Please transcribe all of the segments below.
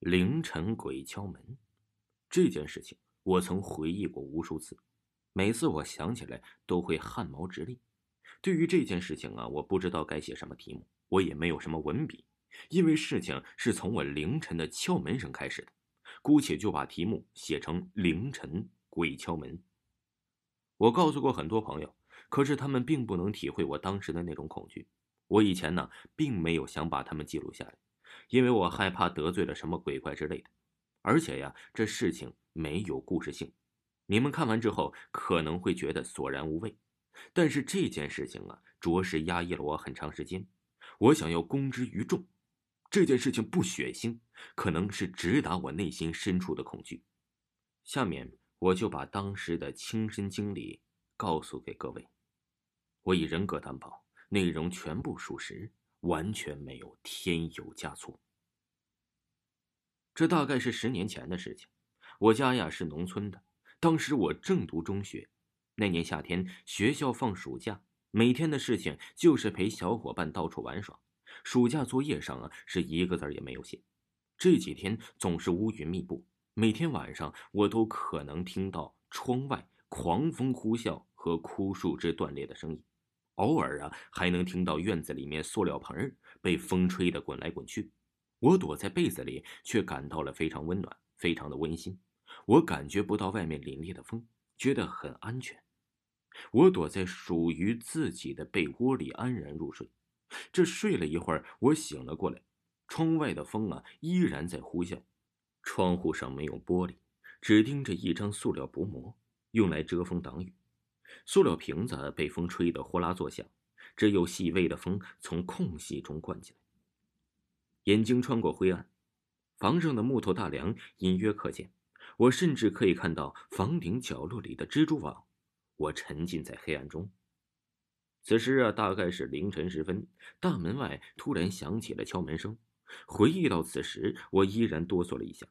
凌晨鬼敲门，这件事情我曾回忆过无数次，每次我想起来都会汗毛直立。对于这件事情啊，我不知道该写什么题目，我也没有什么文笔，因为事情是从我凌晨的敲门声开始的，姑且就把题目写成“凌晨鬼敲门”。我告诉过很多朋友，可是他们并不能体会我当时的那种恐惧。我以前呢，并没有想把他们记录下来。因为我害怕得罪了什么鬼怪之类的，而且呀，这事情没有故事性，你们看完之后可能会觉得索然无味。但是这件事情啊，着实压抑了我很长时间，我想要公之于众。这件事情不血腥，可能是直达我内心深处的恐惧。下面我就把当时的亲身经历告诉给各位，我以人格担保，内容全部属实。完全没有添油加醋。这大概是十年前的事情。我家呀是农村的，当时我正读中学。那年夏天，学校放暑假，每天的事情就是陪小伙伴到处玩耍。暑假作业上啊是一个字也没有写。这几天总是乌云密布，每天晚上我都可能听到窗外狂风呼啸和枯树枝断裂的声音。偶尔啊，还能听到院子里面塑料盆被风吹得滚来滚去。我躲在被子里，却感到了非常温暖，非常的温馨。我感觉不到外面凛冽的风，觉得很安全。我躲在属于自己的被窝里，安然入睡。这睡了一会儿，我醒了过来，窗外的风啊依然在呼啸，窗户上没有玻璃，只钉着一张塑料薄膜，用来遮风挡雨。塑料瓶子被风吹得呼啦作响，只有细微的风从空隙中灌进来。眼睛穿过灰暗，房上的木头大梁隐约可见，我甚至可以看到房顶角落里的蜘蛛网。我沉浸在黑暗中。此时啊，大概是凌晨时分，大门外突然响起了敲门声。回忆到此时，我依然哆嗦了一下。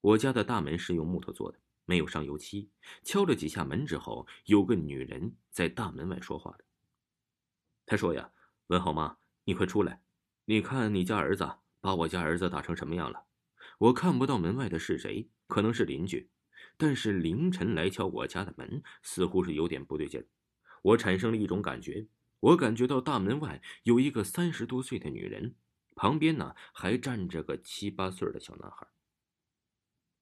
我家的大门是用木头做的。没有上油漆，敲了几下门之后，有个女人在大门外说话的。她说：“呀，文浩妈，你快出来！你看你家儿子把我家儿子打成什么样了？我看不到门外的是谁，可能是邻居，但是凌晨来敲我家的门，似乎是有点不对劲。我产生了一种感觉，我感觉到大门外有一个三十多岁的女人，旁边呢还站着个七八岁的小男孩。”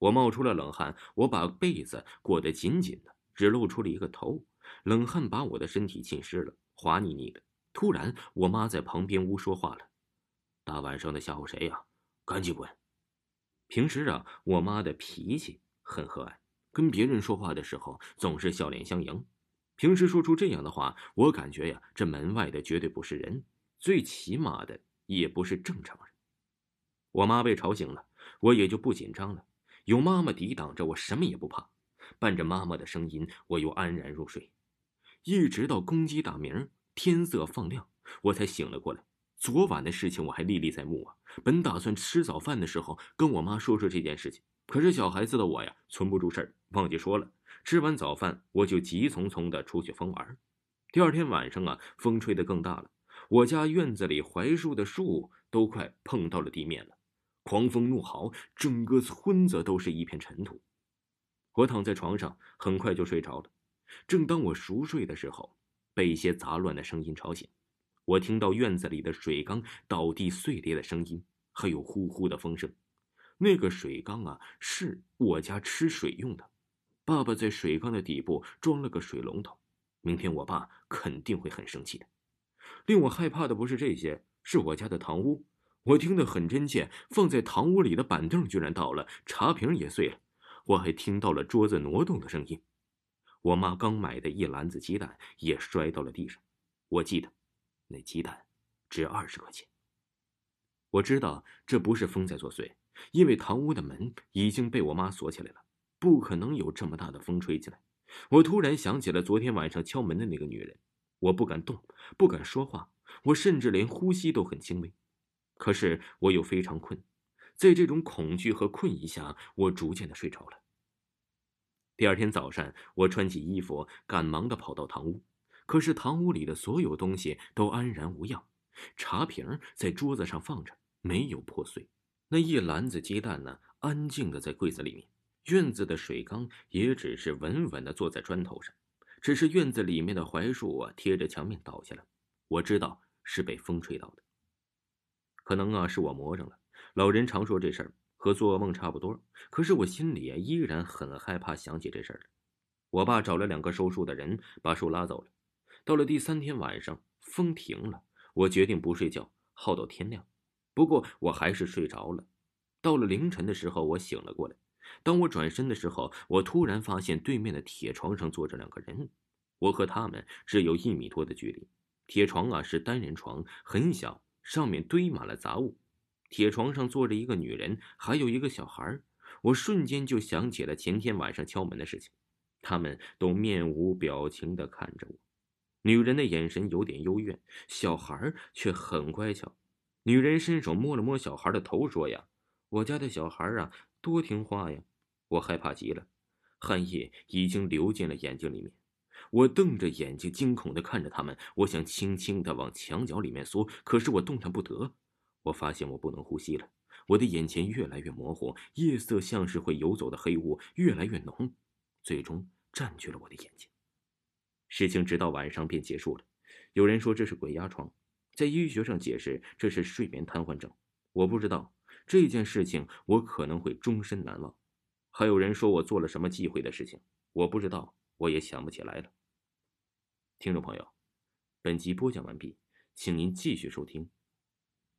我冒出了冷汗，我把被子裹得紧紧的，只露出了一个头。冷汗把我的身体浸湿了，滑腻腻的。突然，我妈在旁边屋说话了：“大晚上的吓唬谁呀？赶紧滚！”平时啊，我妈的脾气很和蔼，跟别人说话的时候总是笑脸相迎。平时说出这样的话，我感觉呀，这门外的绝对不是人，最起码的也不是正常人。我妈被吵醒了，我也就不紧张了。有妈妈抵挡着，我什么也不怕。伴着妈妈的声音，我又安然入睡。一直到公鸡打鸣，天色放亮，我才醒了过来。昨晚的事情我还历历在目啊！本打算吃早饭的时候跟我妈说说这件事情，可是小孩子的我呀，存不住事儿，忘记说了。吃完早饭，我就急匆匆的出去疯玩。第二天晚上啊，风吹得更大了，我家院子里槐树的树都快碰到了地面了。狂风怒号，整个村子都是一片尘土。我躺在床上，很快就睡着了。正当我熟睡的时候，被一些杂乱的声音吵醒。我听到院子里的水缸倒地碎裂的声音，还有呼呼的风声。那个水缸啊，是我家吃水用的。爸爸在水缸的底部装了个水龙头。明天我爸肯定会很生气的。令我害怕的不是这些，是我家的堂屋。我听得很真切，放在堂屋里的板凳居然倒了，茶瓶也碎了，我还听到了桌子挪动的声音。我妈刚买的一篮子鸡蛋也摔到了地上，我记得，那鸡蛋值二十块钱。我知道这不是风在作祟，因为堂屋的门已经被我妈锁起来了，不可能有这么大的风吹进来。我突然想起了昨天晚上敲门的那个女人，我不敢动，不敢说话，我甚至连呼吸都很轻微。可是我又非常困，在这种恐惧和困意下，我逐渐的睡着了。第二天早上，我穿起衣服，赶忙的跑到堂屋，可是堂屋里的所有东西都安然无恙，茶瓶在桌子上放着，没有破碎。那一篮子鸡蛋呢，安静的在柜子里面。院子的水缸也只是稳稳的坐在砖头上，只是院子里面的槐树啊，贴着墙面倒下了。我知道是被风吹倒的，可能啊是我魔怔了。老人常说这事儿和做噩梦差不多，可是我心里啊依然很害怕想起这事儿。我爸找了两个收树的人，把树拉走了。到了第三天晚上，风停了，我决定不睡觉，耗到天亮。不过我还是睡着了。到了凌晨的时候，我醒了过来。当我转身的时候，我突然发现对面的铁床上坐着两个人，我和他们只有一米多的距离。铁床啊是单人床，很小，上面堆满了杂物。铁床上坐着一个女人，还有一个小孩。我瞬间就想起了前天晚上敲门的事情，他们都面无表情地看着我。女人的眼神有点幽怨，小孩却很乖巧。女人伸手摸了摸小孩的头，说：“呀，我家的小孩啊。”多听话呀！我害怕极了，汗液已经流进了眼睛里面。我瞪着眼睛，惊恐的看着他们。我想轻轻的往墙角里面缩，可是我动弹不得。我发现我不能呼吸了，我的眼前越来越模糊，夜色像是会游走的黑雾越来越浓，最终占据了我的眼睛。事情直到晚上便结束了。有人说这是鬼压床，在医学上解释这是睡眠瘫痪症。我不知道。这件事情我可能会终身难忘。还有人说我做了什么忌讳的事情，我不知道，我也想不起来了。听众朋友，本集播讲完毕，请您继续收听。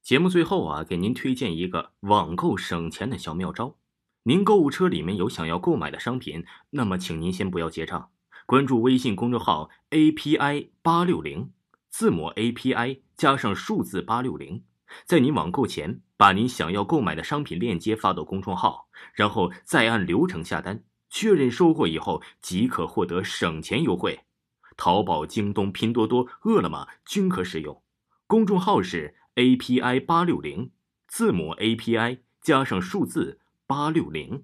节目最后啊，给您推荐一个网购省钱的小妙招。您购物车里面有想要购买的商品，那么请您先不要结账，关注微信公众号 API 八六零，字母 API 加上数字八六零。在您网购前，把您想要购买的商品链接发到公众号，然后再按流程下单，确认收货以后即可获得省钱优惠。淘宝、京东、拼多多、饿了么均可使用。公众号是 API 八六零，字母 API 加上数字八六零。